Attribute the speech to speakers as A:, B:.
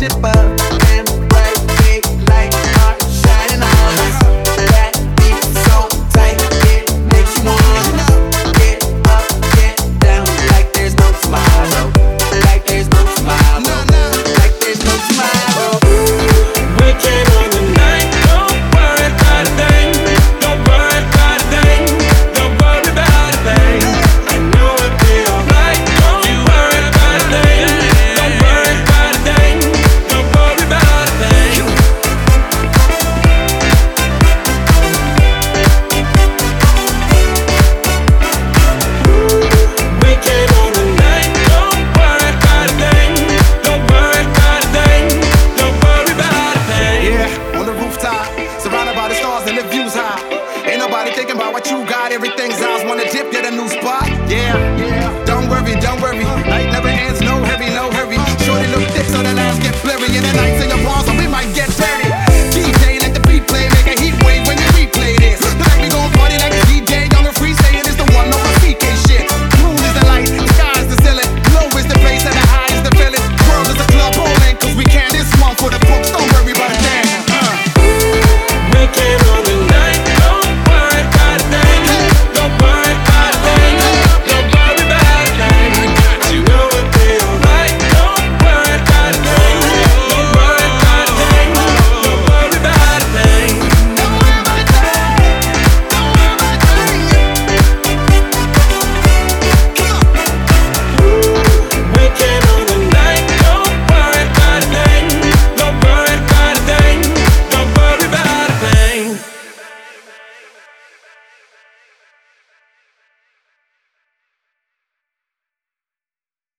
A: the stars.
B: what you got, everything's ours. Wanna dip, get a new spot? Yeah, yeah. Don't worry, don't worry. Ain't never